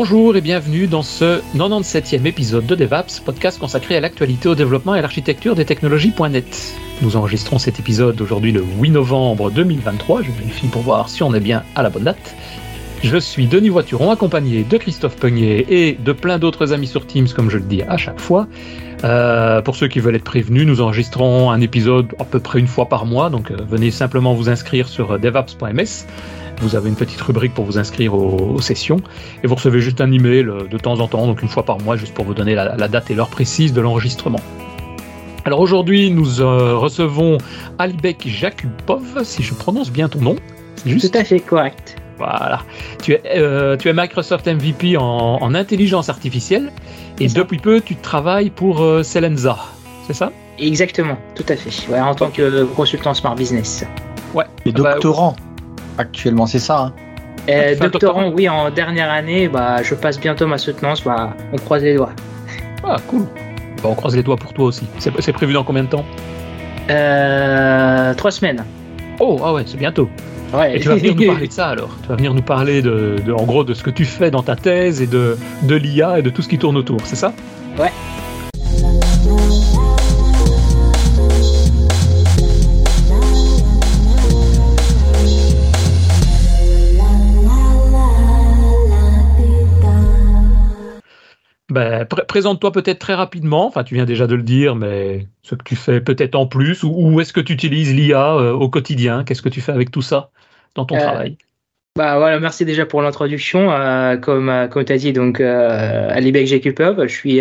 Bonjour et bienvenue dans ce 97e épisode de DevApps, podcast consacré à l'actualité, au développement et à l'architecture des technologies.net. Nous enregistrons cet épisode aujourd'hui le 8 novembre 2023, je vérifie pour voir si on est bien à la bonne date. Je suis Denis Voituron, accompagné de Christophe Peugnier et de plein d'autres amis sur Teams, comme je le dis à chaque fois. Euh, pour ceux qui veulent être prévenus, nous enregistrons un épisode à peu près une fois par mois, donc euh, venez simplement vous inscrire sur devaps.ms. Vous avez une petite rubrique pour vous inscrire aux, sessions et vous recevez juste un email euh, de temps en temps, donc une fois par mois, juste pour vous donner la, date et l'heure précise de l'enregistrement. Alors aujourd'hui, nous euh, recevons Alibek Jakubov, si je prononce bien ton nom. Juste Tout à fait correct. Voilà. Tu es, euh, tu es Microsoft MVP en, intelligence artificielle et depuis peu, tu travailles pour Selenza, c'est ça? Exactement, tout à fait. Ouais, en tant que consultant Smart Business. Ouais. Et ah bah, doctorant actuellement, c'est ça hein euh, doctorant, oui, en dernière année, bah, je passe bientôt ma soutenance, bah, on croise les doigts. Ah, cool. Bah, on croise les doigts pour toi aussi. C'est prévu dans combien de temps? Euh, Trois semaines. Oh, ah ouais, c'est bientôt. Ouais. Et tu vas venir nous parler de ça alors. Tu vas venir nous parler de, de, en gros, de ce que tu fais dans ta thèse et de, de l'IA et de tout ce qui tourne autour, c'est ça? Ouais. Ben, présente-toi peut-être très rapidement, enfin tu viens déjà de le dire, mais ce que tu fais peut-être en plus, ou, est-ce que tu utilises l'IA euh, au quotidien? Qu'est-ce que tu fais avec tout ça dans ton euh, travail? bah voilà, merci déjà pour l'introduction. Euh, comme comme tu as dit, donc euh, Alibek Jekupov, je suis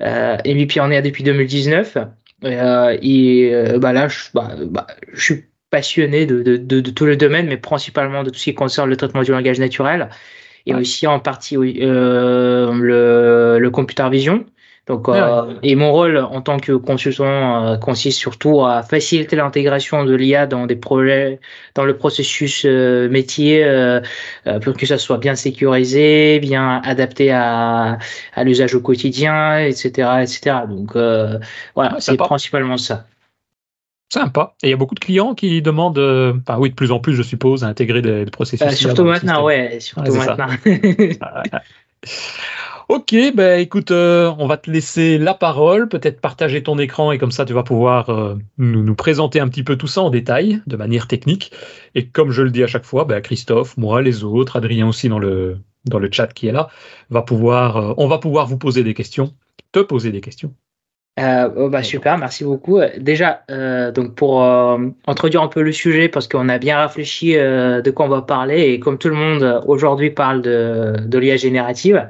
MVP en air depuis 2019. et bah là, je, bah, bah, je suis passionné de, de, de, de, tout le domaine, mais principalement de tout ce qui concerne le traitement du langage naturel et aussi en partie euh, le, le, computer vision. Donc, euh, et mon rôle en tant que consultant euh, consiste surtout à faciliter l'intégration de l'IA dans des projets, dans le processus euh, métier, euh, pour que ça soit bien sécurisé, bien adapté à, à l'usage au quotidien, etc., etc. Donc, voilà, c'est principalement ça. Sympa. Et il y a beaucoup de clients qui demandent, euh, enfin oui, de plus en plus, je suppose, à intégrer des, processus. Euh, surtout maintenant, ouais, surtout maintenant. ok, ben écoute, euh, on va te laisser la parole, peut-être partager ton écran et comme ça tu vas pouvoir nous, nous, présenter un petit peu tout ça en détail, de manière technique. Et comme je le dis à chaque fois, ben, Christophe, moi, les autres, Adrien aussi dans le dans le chat qui est là, va pouvoir, on va pouvoir vous poser des questions, te poser des questions. Euh, oh, bah, super, merci beaucoup. Déjà, euh, donc pour euh, introduire un peu le sujet, parce qu'on a bien réfléchi euh, de quoi on va parler, et comme tout le monde aujourd'hui parle de, de l'IA générative,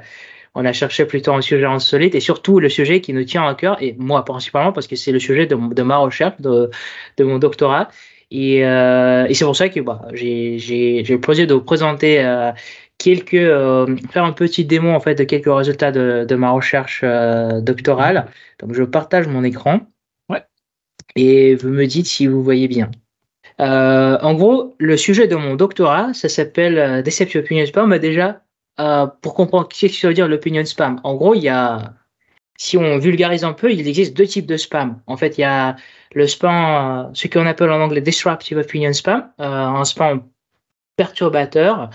on a cherché plutôt un sujet insolite et surtout le sujet qui nous tient à cœur, et moi principalement parce que c'est le sujet de, de, ma recherche, de, de mon doctorat. Et, euh, et c'est pour ça que bah, j'ai le plaisir de vous présenter quelques euh, faire un petit démo en fait de quelques résultats de, de ma recherche euh, doctorale. Donc je partage mon écran. Ouais. Et vous me dites si vous voyez bien. Euh, en gros, le sujet de mon doctorat, ça s'appelle Deception Opinion Spam. Mais déjà, pour comprendre ce que ça veut dire l'opinion spam, en gros, il y a, si on vulgarise un peu, il existe deux types de spam. En fait, il y a le spam, ce qu'on appelle en anglais disruptive opinion spam, un spam perturbateur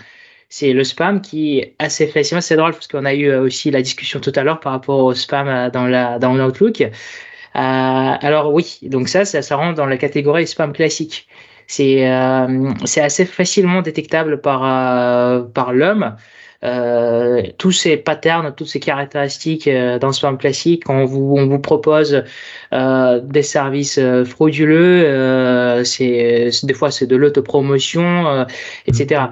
c'est le spam qui assez facilement, c'est drôle parce qu'on a eu euh, aussi la discussion tout à l'heure par rapport au spam euh, dans la dans l'Outlook. Euh, alors oui, donc ça, ça, ça rentre dans la catégorie spam classique. C'est euh, c'est assez facilement détectable par euh, par l'homme. Euh, tous ces patterns, toutes ces caractéristiques dans le spam classique, on vous, on vous propose des services frauduleux, c'est des fois c'est de l'autopromotion, etc.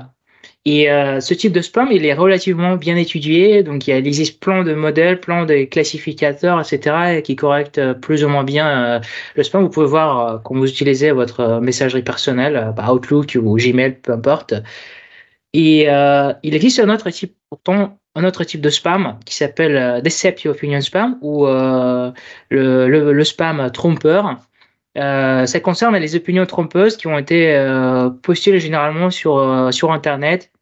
Et euh, ce type de spam, il est relativement bien étudié. Donc, il, existe plein de modèles, plein de classificateurs, etc., qui correctent euh, plus ou moins bien euh, le spam. Vous pouvez voir quand vous utilisez votre messagerie personnelle, bah, Outlook ou Gmail, peu importe. Et il existe un autre type, pourtant, un autre type de spam qui s'appelle Deceptive Opinion Spam ou le, le, le, spam trompeur. Euh, ça concerne les opinions trompeuses qui ont été euh, postulées généralement sur, sur Internet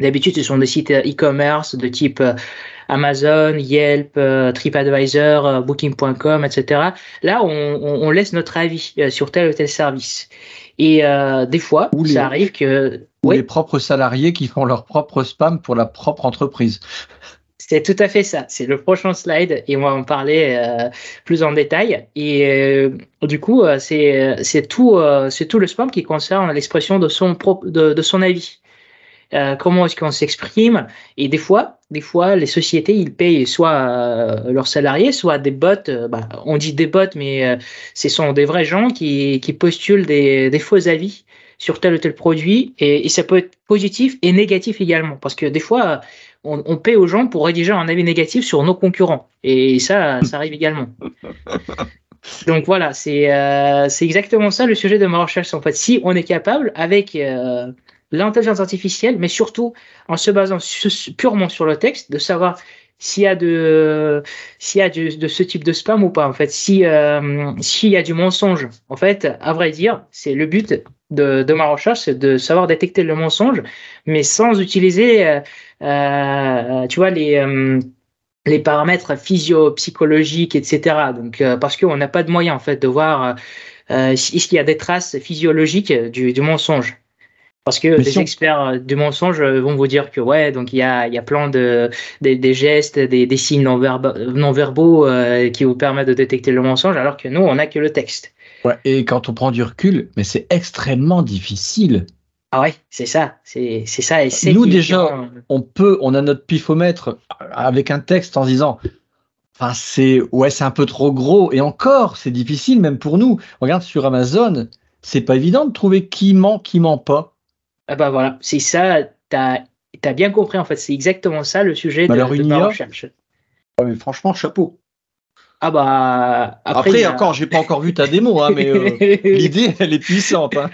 D'habitude, ce sont des sites e-commerce de type euh, Amazon, Yelp, euh, TripAdvisor, euh, Booking.com, etc. Là, on, on, laisse notre avis sur tel ou tel service. Et des fois, ça arrive que ou les propres salariés qui font leur propre spam pour la propre entreprise. C'est tout à fait ça. C'est le prochain slide et on va en parler euh, plus en détail. Et euh, du coup, euh, c'est tout c'est tout le spam qui concerne l'expression de son propre de, de son avis. Comment est-ce qu'on s'exprime? Et des fois, des fois, les sociétés ils payent soit leurs salariés, soit des bots. Bah, on dit des bots, mais ce sont des vrais gens qui qui postulent des des faux avis sur tel ou tel produit et, et, ça peut être positif et négatif également parce que des fois on, on, paie aux gens pour rédiger un avis négatif sur nos concurrents et ça ça arrive également donc voilà c'est euh, exactement ça le sujet de ma recherche en fait si on est capable avec euh, l'intelligence artificielle mais surtout en se basant purement sur le texte de savoir s'il y a de s'il y a de, ce type de spam ou pas en fait. Si euh, s'il y a du mensonge en fait à vrai dire c'est le but de, ma recherche c'est de savoir détecter le mensonge mais sans utiliser euh, euh tu vois les paramètres physio-psychologiques etc donc parce qu'on n'a pas de moyen en fait de voir est-ce qu'il y a des traces physiologiques du mensonge parce que les experts euh, du mensonge euh, vont vous dire que ouais, donc il y a, y a plein de des, des gestes, des, des signes non, verbaux, non verbaux euh, qui vous permettent de détecter le mensonge, alors que nous, on n'a que le texte. Ouais, et quand on prend du recul, mais c'est extrêmement difficile. Ah ouais, c'est ça, c'est ça. Et nous déjà, on peut, on a notre pifomètre avec un texte en disant, enfin c'est ouais, c'est un peu trop gros, et encore, c'est difficile même pour nous. Regarde sur Amazon, c'est pas évident de trouver qui ment, qui ment pas. Ah bah voilà, c'est ça, tu as, as, bien compris en fait, c'est exactement ça le sujet bah de, de ma recherche. mais franchement, chapeau. Ah bah après, après encore, j'ai pas encore vu ta démo, hein, mais euh, l'idée elle est puissante. Hein.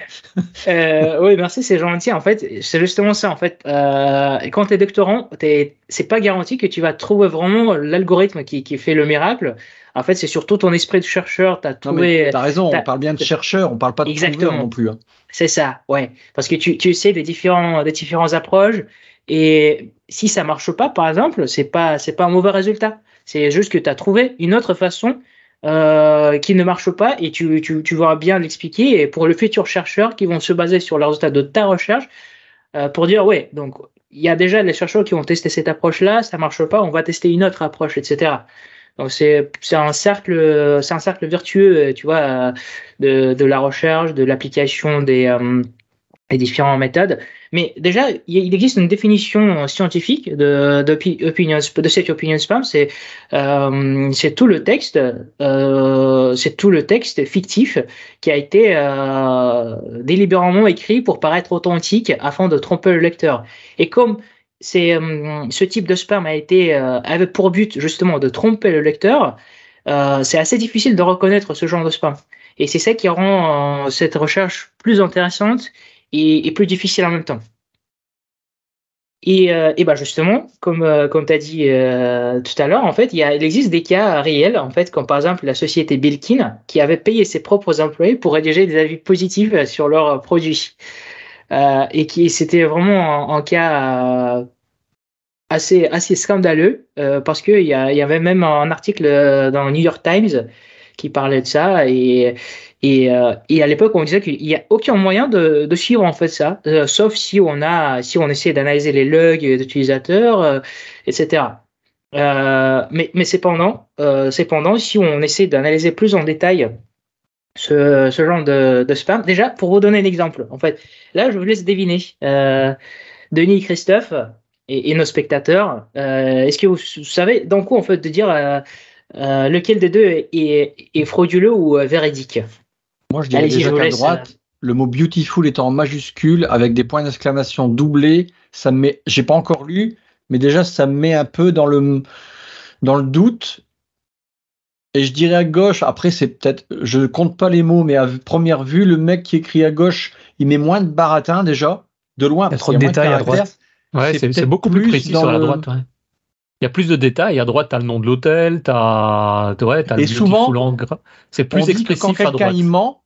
euh, oui, merci, c'est gentil. En fait, c'est justement ça. En fait, euh, quand tu es doctorant, c'est pas garanti que tu vas trouver vraiment l'algorithme qui, qui fait le miracle. En fait, c'est surtout ton esprit de chercheur. Tu as trouvé. Tu as raison, on parle bien de chercheur, on parle pas de Exactement. non plus. Hein. C'est ça, ouais. Parce que tu, tu sais des différents, des différents approches. Et si ça marche pas, par exemple, c'est pas, c'est pas un mauvais résultat. C'est juste que tu as trouvé une autre façon euh, qui ne marche pas et tu, tu, tu vas bien l'expliquer. Et pour le futur chercheur qui vont se baser sur les résultats de ta recherche euh, pour dire, ouais, donc il y a déjà les chercheurs qui ont testé cette approche-là, ça marche pas, on va tester une autre approche, etc. Donc c'est c'est un cercle c'est un cercle vertueux tu vois de, de la recherche de l'application des euh, des différentes méthodes. Mais déjà il existe une définition scientifique de de, opinion, de cette opinion spam c'est euh, c'est tout le texte euh, c'est tout le texte fictif qui a été euh, délibérément écrit pour paraître authentique afin de tromper le lecteur. Et comme c'est euh, ce type de spam a été euh, avait pour but justement de tromper le lecteur. Euh, c'est assez difficile de reconnaître ce genre de spam. Et c'est ça qui rend cette recherche plus intéressante et, plus difficile en même temps. Et, et bah justement, comme, comme tu as dit tout à l'heure, en fait, il existe des cas réels, en fait, comme par exemple la société Belkin, qui avait payé ses propres employés pour rédiger des avis positifs sur leurs produits. Euh, et qui c'était vraiment un, cas euh, assez assez scandaleux euh, parce qu'il y, a, y avait même un article dans le New York Times qui parlait de ça. Et et, à l'époque on disait qu'il n'y a aucun moyen de, de suivre en fait ça sauf si on a si on essaie d'analyser les logs d'utilisateurs etc mais mais cependant cependant si on essaie d'analyser plus en détail ce, ce genre de, de, spam. Déjà, pour vous donner un exemple, en fait, là, je vous laisse deviner. Euh, Denis Christophe et, et nos spectateurs, euh, est-ce que vous, savez dans quoi, en fait, de dire euh, lequel des deux est, est, frauduleux ou véridique? Moi, je dirais déjà qu'à droite, le mot beautiful étant en majuscule avec des points d'exclamation doublés, ça me met, j'ai pas encore lu, mais déjà, ça me met un peu dans le, dans le doute et je dirais à gauche, après c'est peut-être, je compte pas les mots, mais à première vue, le mec qui écrit à gauche, il met moins de baratin déjà, de loin. Il y a trop de détails à droite. Ouais, c'est beaucoup plus précis sur la droite. Ouais. Il y a plus de détails. À droite, tu as le nom de l'hôtel, tu as, ouais, as Et souvent, c'est plus expressif quand quelqu'un il ment,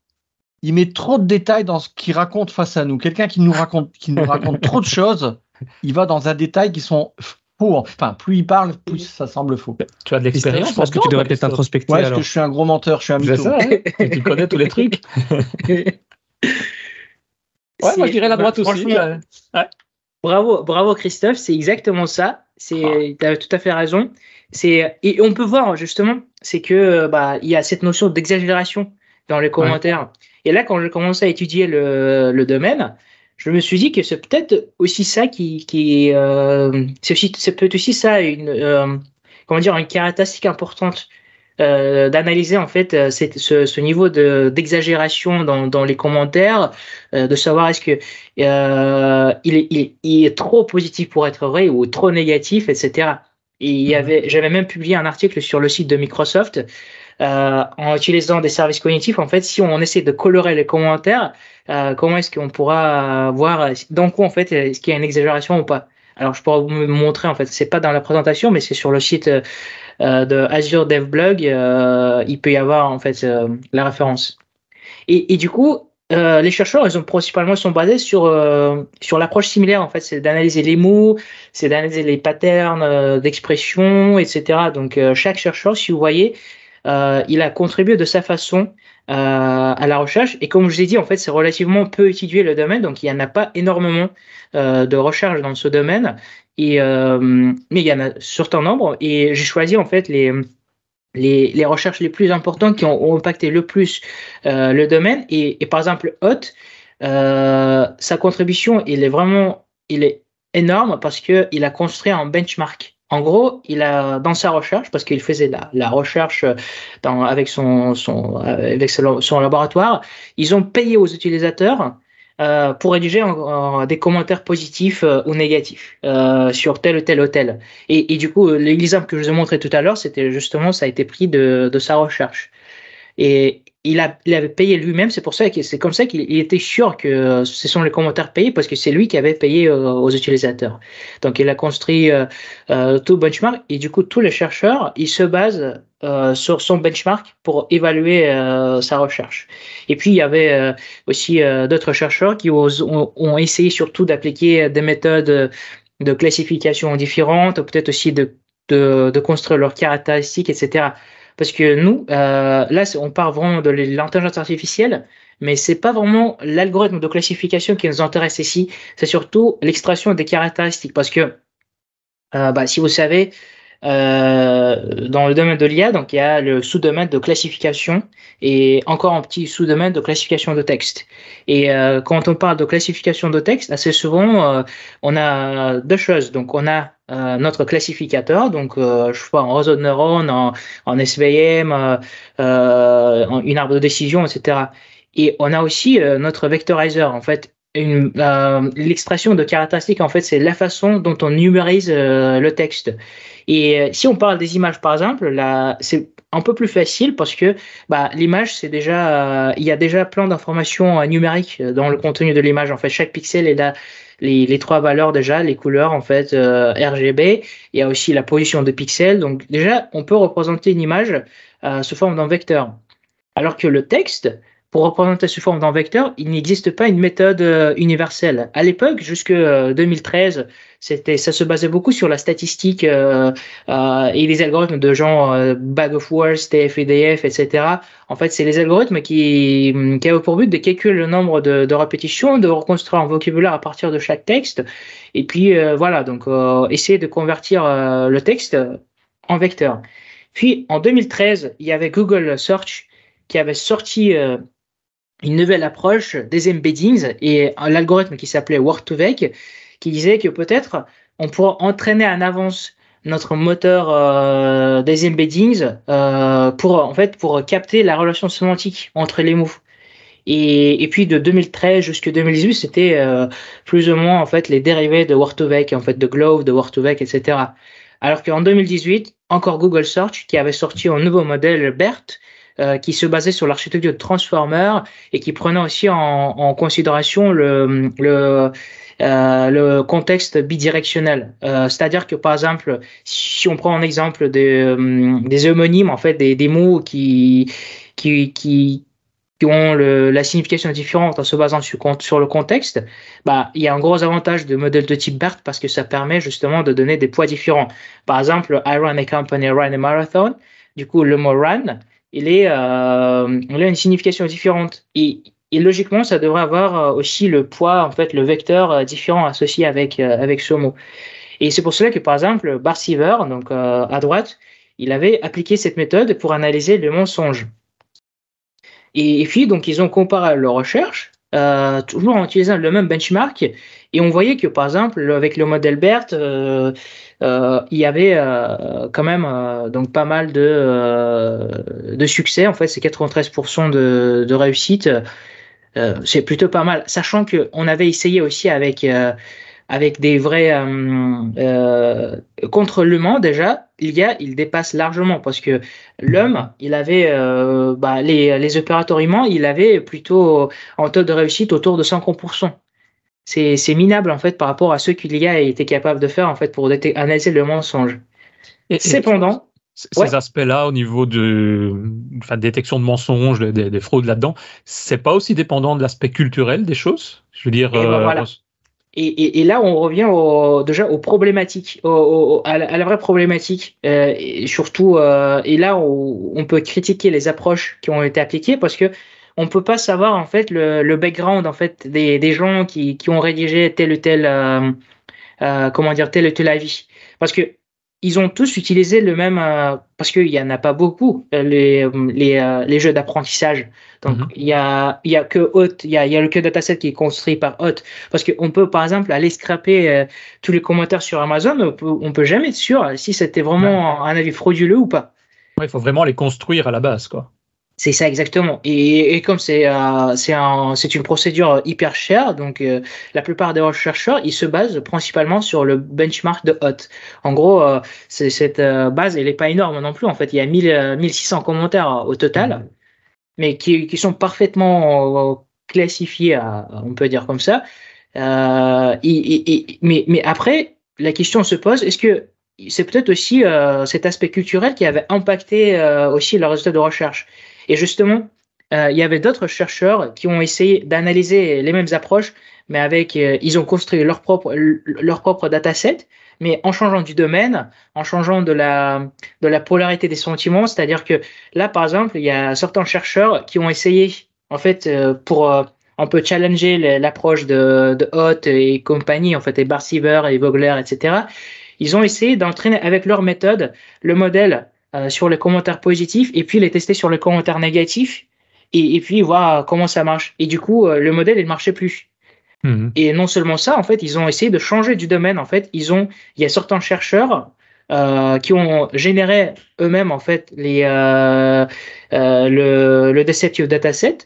il met trop de détails dans ce qu'il raconte face à nous. Quelqu'un qui nous raconte, qui nous raconte trop de choses, il va dans un détail qui sont Enfin, plus il parle, plus ça semble faux. Tu as de l'expérience. Je pense que tu devrais peut-être introspecter. Ouais, parce que je suis un gros menteur, je suis un mytho. Ça, hein tu connais tous les trucs. Ouais, moi je dirais la droite aussi. Bravo, bravo Christophe, c'est exactement ça. C'est, ah. as tout à fait raison. C'est et on peut voir justement, c'est que bah il y a cette notion d'exagération dans les commentaires. Et là, quand j'ai commencé à étudier le, le, domaine, je me suis dit que c'est peut-être aussi ça qui, qui euh, c'est peut-être aussi ça une, euh, comment dire, une caractéristique importante euh, d'analyser en fait euh, ce, ce, niveau de d'exagération dans, dans les commentaires, euh, de savoir est-ce que euh, il, est, il, est trop positif pour être vrai ou trop négatif, etc. Et il y mhm. avait, j'avais même publié un article sur le site de Microsoft euh, en utilisant des services cognitifs. En fait, si on essaie de colorer les commentaires, euh, comment est-ce qu'on pourra voir dans quoi en fait est-ce qu'il y a une exagération ou pas? Alors, je pourrais vous montrer en fait, c'est pas dans la présentation, mais c'est sur le site euh, de Azure DevBlog, euh, il peut y avoir en fait euh, la référence. Et, et du coup, euh, les chercheurs, ils ont principalement sont basés sur euh, sur l'approche similaire en fait, c'est d'analyser les mots, c'est d'analyser les patterns euh, d'expression, etc. Donc chaque chercheur, si vous voyez, il a contribué de sa façon à la recherche. Et comme je vous ai dit, en fait, c'est relativement peu étudié le domaine, donc il n'y en a pas énormément de recherche dans ce domaine. Et, euh, mais il y en a certain nombre. Et j'ai choisi en fait les, les, les, recherches les plus importantes qui ont, impacté le plus euh, le domaine. Et, et, par exemple, Hot, euh, sa contribution, il est vraiment il est énorme parce qu'il a construit un benchmark. En gros, il a dans sa recherche, parce qu'il faisait la, la recherche dans, avec son, son, avec son laboratoire, ils ont payé aux utilisateurs euh, pour rédiger des commentaires positifs euh, ou négatifs euh, sur tel ou tel hôtel. Et, et du coup, l'exemple que je vous ai montré tout à l'heure, c'était justement, ça a été pris de, de sa recherche. Et, il, avait payé lui-même, c'est pour ça que c'est comme ça qu'il était sûr que ce sont les commentaires payés parce que c'est lui qui avait payé euh, aux utilisateurs. Donc il a construit euh, euh, tout benchmark et du coup tous les chercheurs ils se basent sur son benchmark pour évaluer sa recherche. Et puis il y avait aussi d'autres chercheurs qui ont, essayé surtout d'appliquer des méthodes de classification différentes, peut-être aussi de construire leurs caractéristiques, etc. Parce que nous, euh, là, on parle vraiment de l'intelligence artificielle, mais c'est pas vraiment l'algorithme de classification qui nous intéresse ici. C'est surtout l'extraction des caractéristiques. Parce que, euh, bah, si vous savez, euh, dans le domaine de l'IA, donc il y a le sous-domaine de classification et encore un petit sous-domaine de classification de texte. Et euh, quand on parle de classification de texte, assez souvent, euh, on a deux choses. Donc on a euh, notre classificateur, donc euh, je sais pas en réseau de neurones, en, SVM, en une arbre de décision, etc. Et on a aussi notre vectorizer. En fait, euh, l'extraction de caractéristiques, en fait, c'est la façon dont on numérise euh, le texte. Et euh, si on parle des images, par exemple, là, c'est un peu plus facile parce que bah, l'image, c'est déjà, il y a déjà plein d'informations numériques dans le contenu de l'image. En fait, chaque pixel est là. Les, les, trois valeurs déjà, les couleurs en fait RGB, il y a aussi la position de pixels. Donc déjà, on peut représenter une image sous forme d'un vecteur. Alors que le texte, pour représenter sous forme d'un vecteur, il n'existe pas une méthode euh, universelle. À l'époque, jusque 2013, euh, c'était, ça se basait beaucoup sur la statistique euh, euh, et les algorithmes de genre Bag of Words, TF-EDF, etc. En fait, c'est les algorithmes qui, qui avaient pour but de calculer le nombre de, de, répétitions, de reconstruire un vocabulaire à partir de chaque texte, et puis voilà, donc essayer de convertir le texte en vecteur. Puis en 2013, il y avait Google Search qui avait sorti une nouvelle approche des embeddings et l'algorithme qui s'appelait Word2Vec qui disait que peut-être on pourra entraîner en avance notre moteur euh, des embeddings euh, pour en fait pour capter la relation sémantique entre les mots. Et, et puis de 2013 jusqu'à 2018, c'était euh, plus ou moins en fait les dérivés de Word2Vec, en fait de Glove, de Word2Vec, etc. Alors qu'en 2018, encore Google Search qui avait sorti un nouveau modèle BERT euh, qui se basait sur l'architecture de Transformer et qui prenait aussi en, en considération le, le, euh, le contexte bidirectionnel. Euh, C'est-à-dire que par exemple, si on prend un exemple des, euh, des homonymes, en fait, des, des mots qui, qui, qui, qui ont le, la signification différente en se basant sur, le contexte, bah, il y a un gros avantage de modèle de type BERT parce que ça permet justement de donner des poids différents. Par exemple, I run a company, run a marathon. Du coup, le mot run, euh, il a une signification différente. Et, logiquement, ça devrait avoir aussi le poids, en fait, le vecteur différent associé avec, avec ce mot. Et c'est pour cela que, par exemple, Barsiver, donc à droite, il avait appliqué cette méthode pour analyser le mensonge. Et, puis, donc, ils ont comparé leurs recherches, euh, toujours en utilisant le même benchmark, et on voyait que, par exemple, avec le modèle BERT, euh, euh, il y avait quand même donc pas mal de, de succès. En fait, c'est 93% de, de réussite. c'est plutôt pas mal, sachant qu'on avait essayé aussi avec avec des vrais euh, euh, contre l'humain déjà il y a il dépasse largement parce que l'homme il avait euh, bah, les, les opérateurs humains il avait plutôt en taux de réussite autour de 50% c'est minable en fait par rapport à ce qu'il y a été capable de faire en fait pour analyser le mensonge et, cependant ces aspects-là au niveau de enfin, détection de mensonges, des, des fraudes là-dedans, c'est pas aussi dépendant de l'aspect culturel des choses? Je veux dire, ben voilà. Et, et, là, on revient au, déjà aux problématiques, au, à, la, vraie problématique. Euh, et surtout, euh, et là, on, on, peut critiquer les approches qui ont été appliquées parce que on peut pas savoir en fait le, le background en fait des, des gens qui, qui ont rédigé tel ou tel, euh, euh comment dire, tel ou tel avis. Parce que ils ont tous utilisé le même, euh, parce qu'il n'y en a pas beaucoup, euh, les, les, les jeux d'apprentissage. Donc, mhm. il y, a, y a que Hot, il y a, y a le que dataset qui est construit par Hot. Parce qu'on peut, par exemple, aller scraper tous les commentaires sur Amazon, on peut, on peut jamais être sûr si c'était vraiment un avis frauduleux ou pas. Il faut vraiment les construire à la base, quoi. C'est ça exactement. Et, et comme c'est euh, c'est un, une procédure hyper chère, donc euh, la plupart des chercheurs ils se basent principalement sur le benchmark de Hot. En gros, euh, cette euh, base elle est pas énorme non plus. En fait, il y a 1000, 1600 commentaires au total, mais qui, qui sont parfaitement classifiés, on peut dire comme ça. Et, et, mais, mais après, la question se pose est-ce que c'est peut-être aussi cet aspect culturel qui avait impacté aussi le résultat de recherche? Et justement, euh, il y avait d'autres chercheurs qui ont essayé d'analyser les mêmes approches, mais avec, euh, ils ont construit leur propre, leur propre dataset, mais en changeant du domaine, en changeant de la, de la polarité des sentiments. C'est-à-dire que là, par exemple, il y a certains chercheurs qui ont essayé, en fait, euh, pour un peu challenger l'approche de, de Hot et compagnie, en fait, et Barsiver et Vogler, etc. Ils ont essayé d'entraîner avec leur méthode le modèle euh, sur les commentaires positifs et puis les tester sur les commentaires négatifs et, puis voir comment ça marche. Et du coup, euh, le modèle, il marchait plus. Mhm. Et non seulement ça, en fait, ils ont essayé de changer du domaine. En fait, ils ont, il y a certains chercheurs euh, qui ont généré eux-mêmes en fait les, le, le deceptive dataset,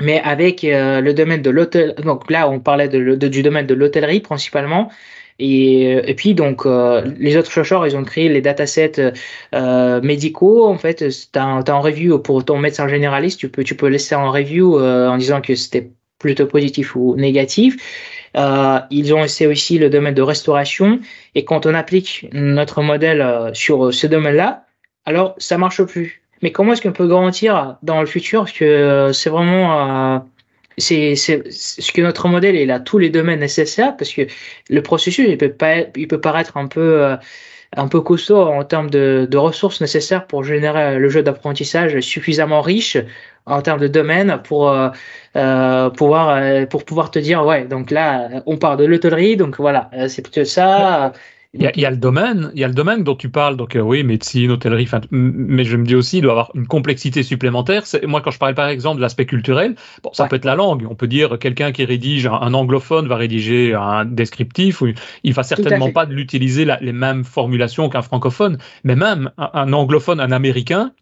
mais avec le domaine de l'hôtel. Donc là, on parlait de, du domaine de l'hôtellerie principalement, et, et puis donc euh, les autres chercheurs, ils ont créé les datasets euh, médicaux. En fait, tu as, un review pour ton médecin généraliste, tu peux tu peux laisser en review euh, en disant que c'était plutôt positif ou négatif. Euh, ils ont essayé aussi le domaine de restauration. Et quand on applique notre modèle euh, sur ce domaine-là, alors ça marche plus. Mais comment est-ce qu'on peut garantir dans le futur que c'est vraiment c'est ce que notre modèle il a tous les domaines nécessaires parce que le processus il peut pas il peut paraître un peu euh, un peu costaud en termes de, de, ressources nécessaires pour générer le jeu d'apprentissage suffisamment riche en termes de domaine pour euh, euh pouvoir euh, pour pouvoir te dire ouais donc là on parle de l'hôtellerie donc voilà c'est plutôt ça il y, a, il y, a, le domaine, il y a le domaine dont tu parles, donc euh, oui, médecine, hôtellerie, mais je me dis aussi, il doit avoir une complexité supplémentaire. Moi, quand je parle par exemple de l'aspect culturel, bon, ça peut être la langue. On peut dire quelqu'un qui rédige, un, anglophone va rédiger un descriptif, ou il va certainement pas l'utiliser les mêmes formulations qu'un francophone, mais même un, un anglophone, un américain,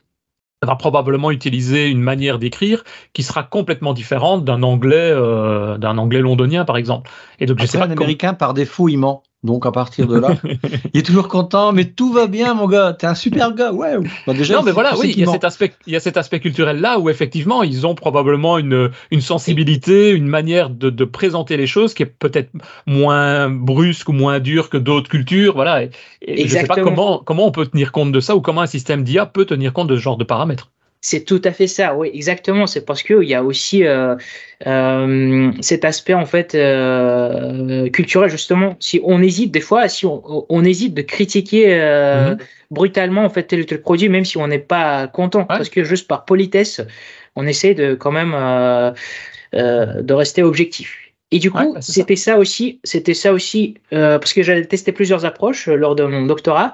va probablement utiliser une manière d'écrire qui sera complètement différente d'un anglais euh, d'un anglais londonien par exemple. Et donc je sais pas un américain par défaut il ment. Donc à partir de là, il est toujours content, mais tout va bien, mon gars. T'es un super gars, ouais. Bah, déjà, non, mais voilà, oui, il y a cet aspect, il y a cet aspect culturel là où effectivement ils ont probablement une une sensibilité, une manière de, de présenter les choses qui est peut-être moins brusque ou moins dure que d'autres cultures, voilà. Et, et je sais pas comment comment on peut tenir compte de ça ou comment un système d'IA peut tenir compte de ce genre de paramètres. C'est tout à fait ça, oui, exactement. C'est parce qu'il y a aussi euh, euh, cet aspect en fait euh, culturel justement. Si on hésite des fois, si on, hésite de critiquer mhm. brutalement en fait tel ou tel produit, même si on n'est pas content, parce que juste par politesse, on essaie de quand même de rester objectif. Et du coup, c'était ça. aussi, c'était ça aussi, parce que j'avais testé plusieurs approches lors de mon doctorat,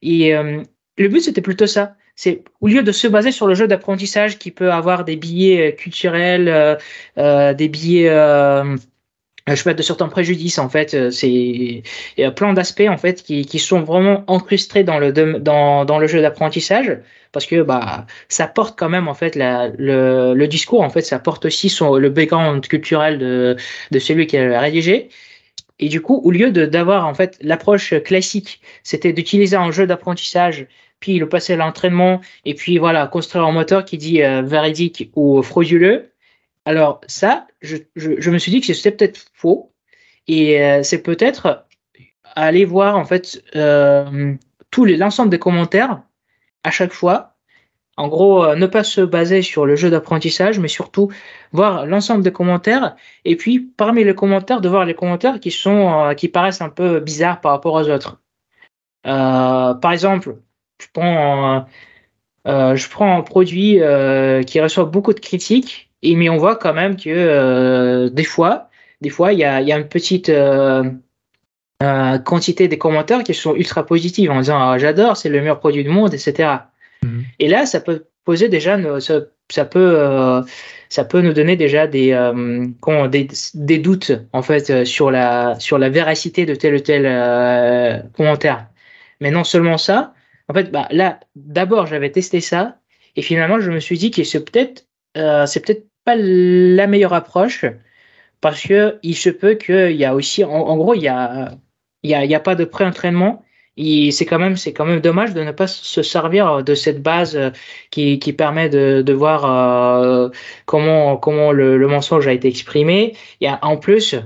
et le but c'était plutôt ça c'est au lieu de se baser sur le jeu d'apprentissage qui peut avoir des billets euh, culturels, euh, euh, des billets je sais pas, de certains préjudices en fait c'est il y a plein d'aspects en fait qui, qui sont vraiment incrustés dans le dans, dans le jeu d'apprentissage parce que bah ça porte quand même en fait la, le, le discours en fait ça porte aussi son le background culturel de de celui qui a rédigé. Et du coup au lieu de d'avoir en fait l'approche classique c'était d'utiliser un jeu d'apprentissage puis le passer à l'entraînement, et puis voilà, construire un moteur qui dit euh, véridique ou frauduleux. Alors ça, je, je, me suis dit que c'était peut-être faux, et euh, c'est peut-être aller voir en fait euh, l'ensemble des commentaires à chaque fois. En gros, ne pas se baser sur le jeu d'apprentissage, mais surtout voir l'ensemble des commentaires, et puis parmi les commentaires, de voir les commentaires qui sont qui paraissent un peu bizarres par rapport aux autres. par exemple, je prends un, euh, je prends un produit euh, qui reçoit beaucoup de critiques, et, mais on voit quand même que euh, des fois, des fois, il y a, y a, une petite quantité des commentaires qui sont ultra positifs en disant ah, j'adore, c'est le meilleur produit du monde, etc. Mhm. Et là, ça peut poser déjà, ça, ça peut, ça peut nous donner déjà des, des, des, doutes en fait sur la, sur la véracité de tel ou tel commentaire. Mais non seulement ça, en fait, bah, là, d'abord, j'avais testé ça, et finalement, je me suis dit que c'est peut-être, euh, c'est peut-être pas la meilleure approche, parce que il se peut qu'il y a aussi, en, gros, il y a, il y a, il y a pas de pré-entraînement, c'est quand même, c'est quand même dommage de ne pas se servir de cette base euh, qui, permet de, voir euh, comment, comment le, mensonge a été exprimé. En plus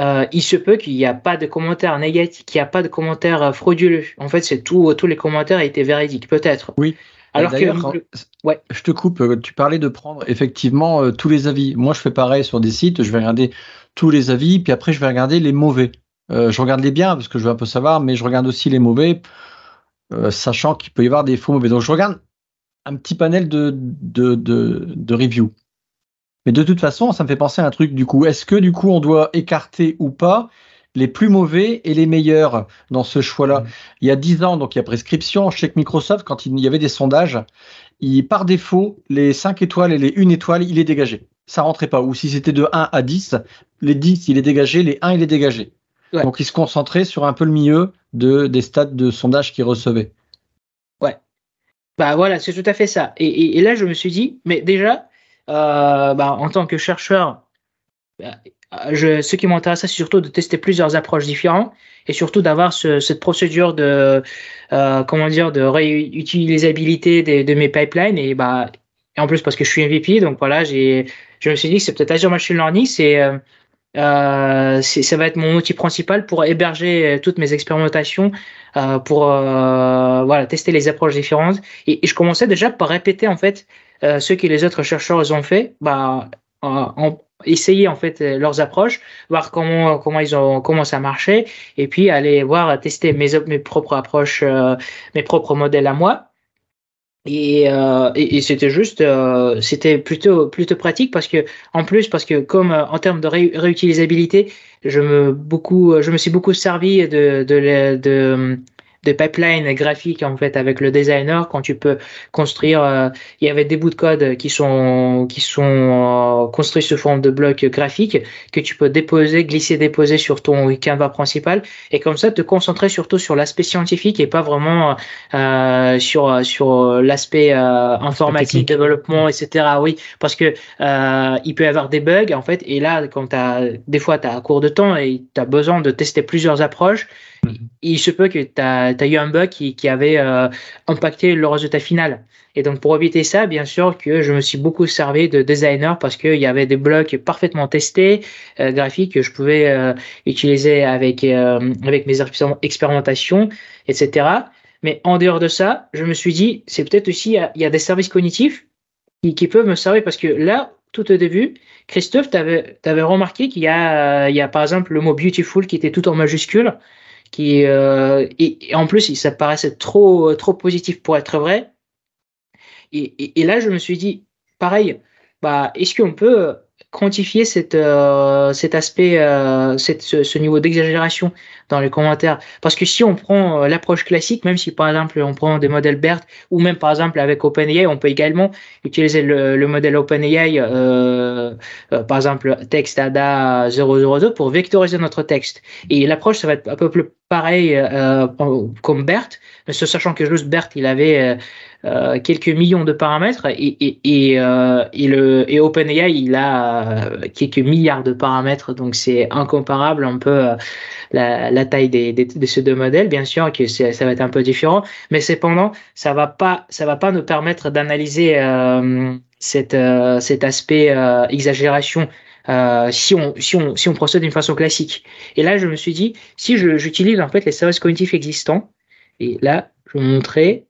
euh, il se peut qu'il n'y a pas de commentaires négatifs, qu'il n'y a pas de commentaires euh, frauduleux. En fait, c'est tout, tous les commentaires étaient véridiques, peut-être. Oui. Alors que, ouais. je te coupe. Euh, tu parlais de prendre effectivement tous les avis. Moi, je fais pareil sur des sites. Je vais regarder tous les avis, puis après, je vais regarder les mauvais. je regarde les biens parce que je veux un peu savoir, mais je regarde aussi les mauvais, sachant qu'il peut y avoir des faux mauvais. Donc, je regarde un petit panel de, de, de, de reviews. Mais de toute façon, ça me fait penser à un truc du coup. Est-ce que du coup on doit écarter ou pas les plus mauvais et les meilleurs dans ce choix-là. Mm. Il y a 10 ans, donc il y a prescription chez Microsoft, quand il y avait des sondages, il, par défaut, les 5 étoiles et les 1 étoile, il est dégagé. Ça rentrait pas. Ou si c'était de 1 à 10, les 10, il est dégagé, les 1, il est dégagé. Donc il se concentrait sur un peu le milieu de, des stades de sondage qu'il recevait. Ouais. Bah voilà, c'est tout à fait ça. et, là, je me suis dit, mais déjà, bah, en tant que chercheur, bah, ce qui m'intéresse, c'est surtout de tester plusieurs approches différentes et surtout d'avoir ce, cette procédure de euh, comment dire de réutilisabilité de, mes pipelines et bah et en plus parce que je suis MVP donc voilà je me suis dit que c'est peut-être Azure Machine Learning c'est euh, euh ça va être mon outil principal pour héberger toutes mes expérimentations, euh, pour euh, voilà tester les approches différentes. Et, et, je commençais déjà par répéter en fait euh, ce que les autres chercheurs ont fait, bah, ont essayé en fait leurs approches, voir comment comment ils ont comment ça marchait, et puis aller voir tester mes mes propres approches, euh, mes propres modèles à moi. Et, euh, et, c'était juste, euh, c'était plutôt plutôt pratique parce que en plus parce que comme en termes de réutilisabilité, je me beaucoup, je me suis beaucoup servi de, de, de pipeline graphique en fait avec le designer quand tu peux construire euh, il y avait des bouts de code qui sont qui sont euh, construits sous forme de blocs graphiques que tu peux déposer glisser déposer sur ton canvas principal et comme ça te concentrer surtout sur l'aspect scientifique et pas vraiment euh, sur sur l'aspect euh, informatique développement etc oui parce que il peut y avoir des bugs en fait et là quand as des fois tu as court de temps et tu as besoin de tester plusieurs approches Mhm. il se peut que tu as, eu un bug qui, avait euh, impacté le résultat final. Et donc, pour éviter ça, bien sûr que je me suis beaucoup servi de designer parce qu'il y avait des blocs parfaitement testés, euh, graphiques que je pouvais euh, utiliser avec, avec mes expérimentations, etc. Mais en dehors de ça, je me suis dit, c'est peut-être aussi, il y, a des services cognitifs qui, peuvent me servir parce que là, tout au début, Christophe, tu avais, remarqué qu'il y, y a par exemple le mot beautiful qui était tout en majuscule, qui, euh, et, en plus, ça paraissait trop, trop positif pour être vrai. Et, là, je me suis dit, pareil, bah, est-ce qu'on peut quantifier cette, euh, cet aspect, euh, ce, niveau d'exagération dans les commentaires? Parce que si on prend euh, l'approche classique, même si par exemple on prend des modèles BERT, ou même par exemple avec OpenAI, on peut également utiliser le, le modèle OpenAI, euh, euh, par exemple texte ADA 002 pour vectoriser notre texte. Et l'approche, ça va être un peu plus pareil euh, comme BERT, mais sachant que juste BERT, il avait euh, quelques millions de paramètres et, et, et, euh, et OpenAI, il a euh, quelques milliards de paramètres, donc c'est incomparable un peu la, la taille des, des, de ces deux modèles. Bien sûr que ça va être un peu différent, mais cependant, ça va pas, ça va pas nous permettre d'analyser cette, cet aspect exagération. Euh, si, on, si, on, si on procède d'une façon classique. Et là, je me suis dit, si j'utilise en fait les services cognitifs existants, et là, je vais vous montrer,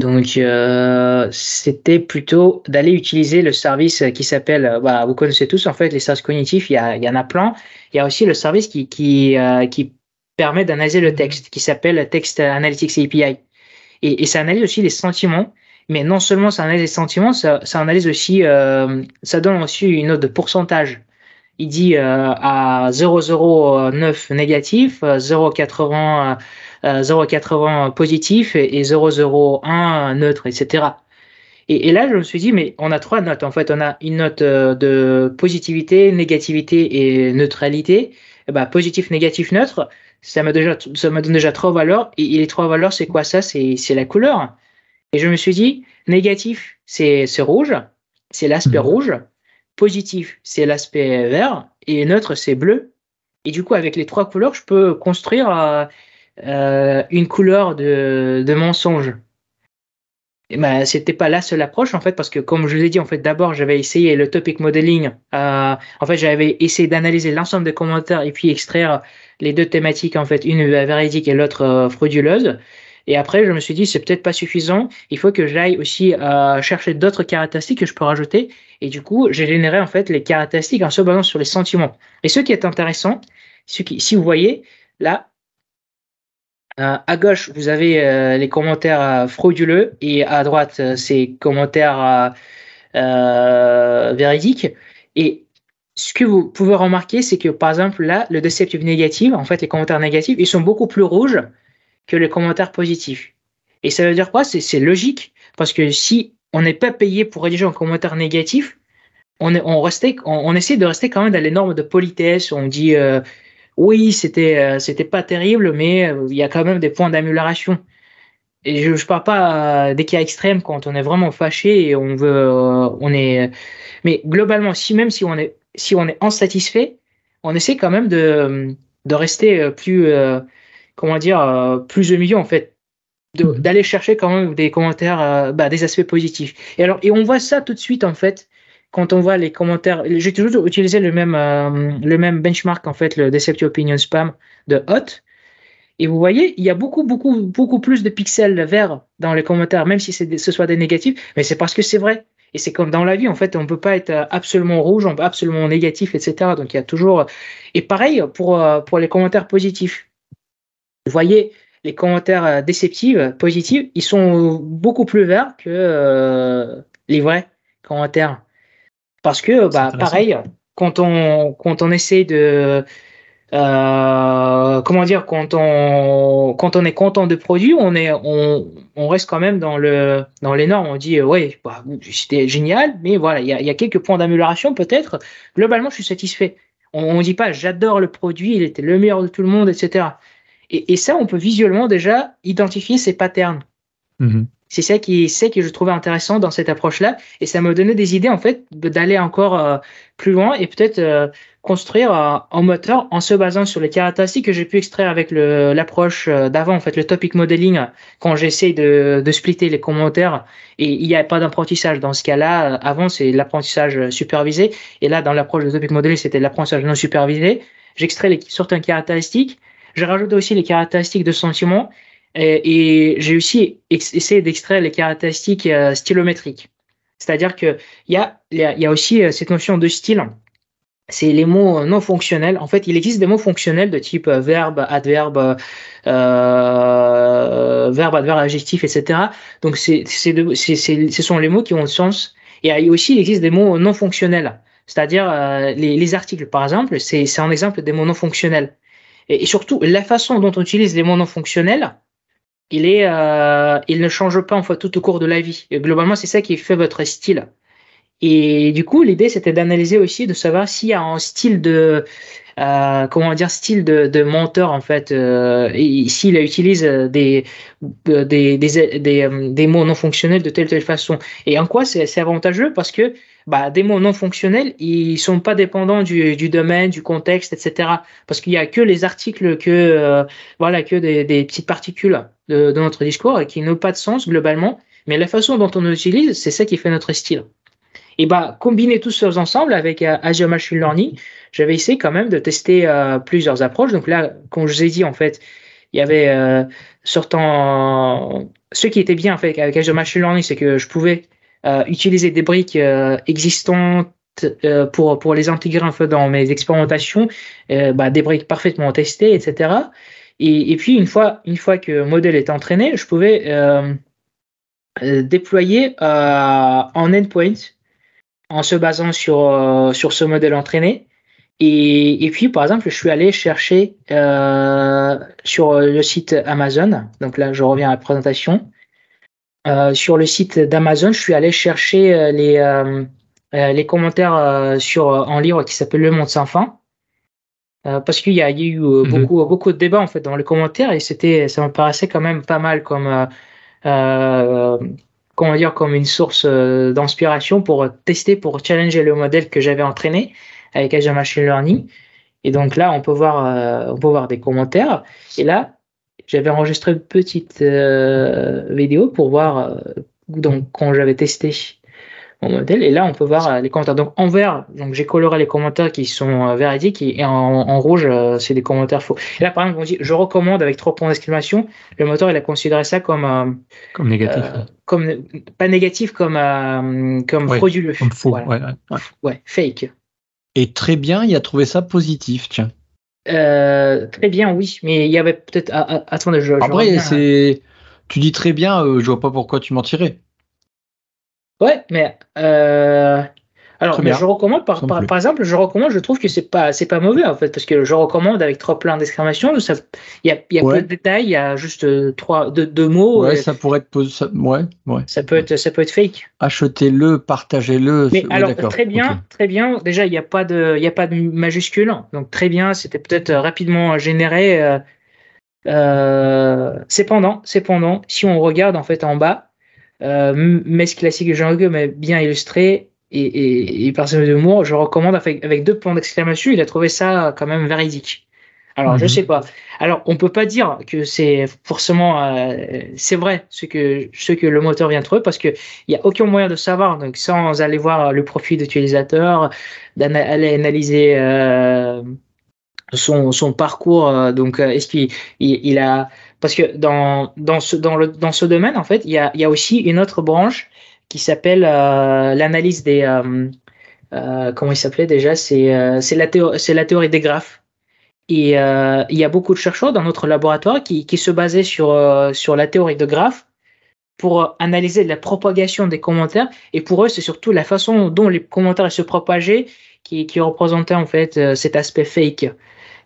donc, euh, c'était plutôt d'aller utiliser le service qui s'appelle, euh, bah, vous connaissez tous en fait les services cognitifs, il y, en a plein. Il y a aussi le service qui, qui, qui permet d'analyser le texte, qui s'appelle Text Analytics API. Et, ça analyse aussi les sentiments, mais non seulement ça analyse les sentiments, ça, ça analyse aussi, euh, ça donne aussi une note de pourcentage. Il dit euh, à 0,09 négatif, 0,80 0,80 positif et, 0,01 neutre, etc. Et, et, là, je me suis dit, mais on a trois notes. En fait, on a une note euh, de positivité, négativité et neutralité. Et bah, positif, négatif, neutre, ça me, donne déjà trois valeurs. Et, les trois valeurs, c'est quoi ça? C'est la couleur. Et je me suis dit, négatif, c'est rouge, c'est l'aspect mmh. rouge. Positif, c'est l'aspect vert. Et neutre, c'est bleu. Et du coup, avec les trois couleurs, je peux construire euh, euh, une couleur de, de mensonge. Et ben, c'était pas la seule approche en fait parce que comme je vous ai dit en fait d'abord j'avais essayé le topic modeling euh, en fait j'avais essayé d'analyser l'ensemble des commentaires et puis extraire les deux thématiques en fait une véridique et l'autre frauduleuse et après je me suis dit c'est peut-être pas suffisant. Il faut que j'aille aussi euh, chercher d'autres caractéristiques que je peux rajouter. Et du coup j'ai généré en fait les caractéristiques en se basant sur les sentiments. Et ce qui est intéressant si vous voyez là euh, à gauche, vous avez euh, les commentaires euh, frauduleux et à droite, ces commentaires véridiques. Et ce que vous pouvez remarquer, c'est que par exemple là, le deceptive négatif, en fait, les commentaires négatifs, ils sont beaucoup plus rouges que les commentaires positifs. Et ça veut dire quoi? C'est logique parce que si on n'est pas payé pour rédiger un commentaire négatif, on, on, restait, on, essaie de rester quand même dans les normes de politesse. On dit oui, c'était euh, c'était pas terrible, mais euh, il y a quand même des points d'amélioration. Et je, je parle pas euh, des cas extrêmes quand on est vraiment fâché et on veut, on est. Mais globalement, si même si on est si on est insatisfait, on essaie quand même de de rester plus comment dire plus humiliant en fait mmh. d'aller chercher quand même des commentaires, bah, des aspects positifs. Et alors, et on voit ça tout de suite en fait quand on voit les commentaires, j'ai toujours utilisé le même, euh, le même benchmark, en fait, le Deceptive Opinion Spam de Hot. Et vous voyez, il y a beaucoup, beaucoup, beaucoup plus de pixels verts dans les commentaires, même si ce soit des négatifs, mais c'est parce que c'est vrai. Et c'est comme dans la vie, en fait, on ne peut pas être absolument rouge, on peut absolument négatif, etc. Donc il y a toujours. Et pareil pour, euh, pour les commentaires positifs. Vous voyez, les commentaires euh, déceptifs, positifs, ils sont beaucoup plus verts que les vrais commentaires. Parce que, bah, pareil, quand on, quand on essaie de. Euh, comment dire, quand on, quand on est content de produit, on, est, on, on reste quand même dans, le, dans les normes. On dit, euh, ouais, bah, c'était génial, mais voilà, il y a, y a, quelques points d'amélioration peut-être. Globalement, je suis satisfait. On ne dit pas, j'adore le produit, il était le meilleur de tout le monde, etc. Et, et ça, on peut visuellement déjà identifier ces patterns. Mm-hmm. C'est ça qui, c'est que je trouvais intéressant dans cette approche-là, et ça me donnait des idées en fait d'aller encore euh, plus loin et peut-être euh, construire euh, un moteur en se basant sur les caractéristiques que j'ai pu extraire avec l'approche d'avant, en fait, le topic modeling, quand j'essaie de, de splitter les commentaires et il n'y a pas d'apprentissage. Dans ce cas-là, avant c'est l'apprentissage supervisé, et là dans l'approche de topic modeling c'était l'apprentissage non supervisé. J'extrais certaines caractéristiques, je rajoute aussi les caractéristiques de sentiment et, j'ai aussi essayé d'extraire les caractéristiques euh, stylométriques. C'est-à-dire qu'il y a, y, a aussi cette notion de style c'est les mots non fonctionnels. En fait, il existe des mots fonctionnels de type verbe, adverbe, euh, verbe, adverbe, adjectif, etc. Donc, c'est, c'est, c'est, ce sont les mots qui ont le sens. Et aussi, il existe des mots non fonctionnels, c'est-à-dire euh, les, les, articles, par exemple, c'est un exemple des mots non fonctionnels. Et, surtout, la façon dont on utilise les mots non fonctionnels, il, est, euh, il ne change pas en fait tout au cours de la vie. Globalement, c'est ça qui fait votre style. Et du coup, l'idée, c'était d'analyser aussi, de savoir s'il y a un style de, euh, comment dire, style de, de monteur, en fait, euh, s'il utilise des, des, des, des, mots non fonctionnels de telle telle façon. Et en quoi c'est avantageux? Parce que bah, des mots non fonctionnels, ils sont pas dépendants du, du domaine, du contexte, etc. Parce qu'il y a que les articles, que, euh, voilà, que des, des petites particules de, de notre discours et qui n'ont pas de sens globalement. Mais la façon dont on utilise, c'est ça qui fait notre style. Et bah, combiner tous ceux ensemble avec euh, Azure Machine Learning, j'avais essayé quand même de tester euh, plusieurs approches. Donc là, comme je vous ai dit, en fait, il y avait euh, sortant ce qui était bien en fait avec Azure Machine Learning, c'est que je pouvais utiliser des briques euh, existantes pour pour les intégrer en fait dans mes expérimentations, bah, des briques parfaitement testées, etc. Et, et, puis une fois une fois que le modèle est entraîné, je pouvais déployer en endpoint en se basant sur, euh, sur ce modèle entraîné. Et, et, puis, par exemple, je suis allé chercher euh, sur le site Amazon. Donc là, je reviens à la présentation. Euh, sur le site d'Amazon, je suis allé chercher euh, les, euh, les commentaires sur en livre qui s'appelle Le Monde sans fin. parce qu'il y, y, a eu mhm. beaucoup, beaucoup de débats en fait dans les commentaires et c'était, ça me paraissait quand même pas mal comme comment dire, comme une source euh, d'inspiration pour tester, pour challenger le modèle que j'avais entraîné avec Azure Machine Learning. Et donc là, on peut voir, euh, on peut voir des commentaires. Et là, j'avais enregistré une petite euh, vidéo pour voir donc quand j'avais testé modèle. Et là, on peut voir euh, les commentaires. Donc en vert, donc j'ai coloré les commentaires qui sont euh, véridiques et en, rouge, euh, c'est des commentaires faux. Et là, par exemple, on dit je recommande avec trois points d'exclamation. Le moteur, il a considéré ça comme comme négatif, comme pas négatif, comme comme frauduleux, comme faux, ouais, ouais, fake. Et très bien, il a trouvé ça positif, tiens. Très bien, oui, mais il y avait peut-être. Ah, ah, attendez, je. Après, c'est. Tu dis très bien, je vois pas pourquoi tu mentirais. Ouais, mais euh, alors, mais je recommande par, par, par, exemple, je recommande, je trouve que c'est pas c'est pas mauvais en fait parce que je recommande avec trois plein d'exclamations, il y a y a peu de détails, il y a juste euh, trois deux, deux mots. Ouais, ça pourrait être ça, ouais, ouais. Ça peut être ça peut être fake. Achetez-le, partagez-le. Mais alors très bien, très bien. Déjà, il n'y a pas de il y a pas de majuscule, donc très bien. C'était peut-être rapidement généré. Euh, euh, cependant, cependant, si on regarde en fait en bas, euh, messe classique de Jean mais bien illustré et, et, et par de d'humour. Je recommande avec, avec deux points d'exclamation. Il a trouvé ça quand même véridique. Alors, je mhm. sais pas. Alors, on peut pas dire que c'est forcément, euh, c'est vrai ce que ce que le moteur vient de trouver parce que il y a aucun moyen de savoir. Donc, sans aller voir le profil d'utilisateur, d'aller analyser euh, son, son parcours. Euh, donc, est-ce qu'il il, a parce que dans, dans, ce, dans, le, dans ce domaine, en fait, il y a, il y a aussi une autre branche qui s'appelle euh, l'analyse des. Euh, comment il s'appelait déjà C'est euh, la, théorie, la théorie des graphes. Et il y a beaucoup de chercheurs dans notre laboratoire qui, qui se basaient sur, sur la théorie de graphes pour analyser la propagation des commentaires. Et pour eux, c'est surtout la façon dont les commentaires se propageaient qui représentait en fait cet aspect fake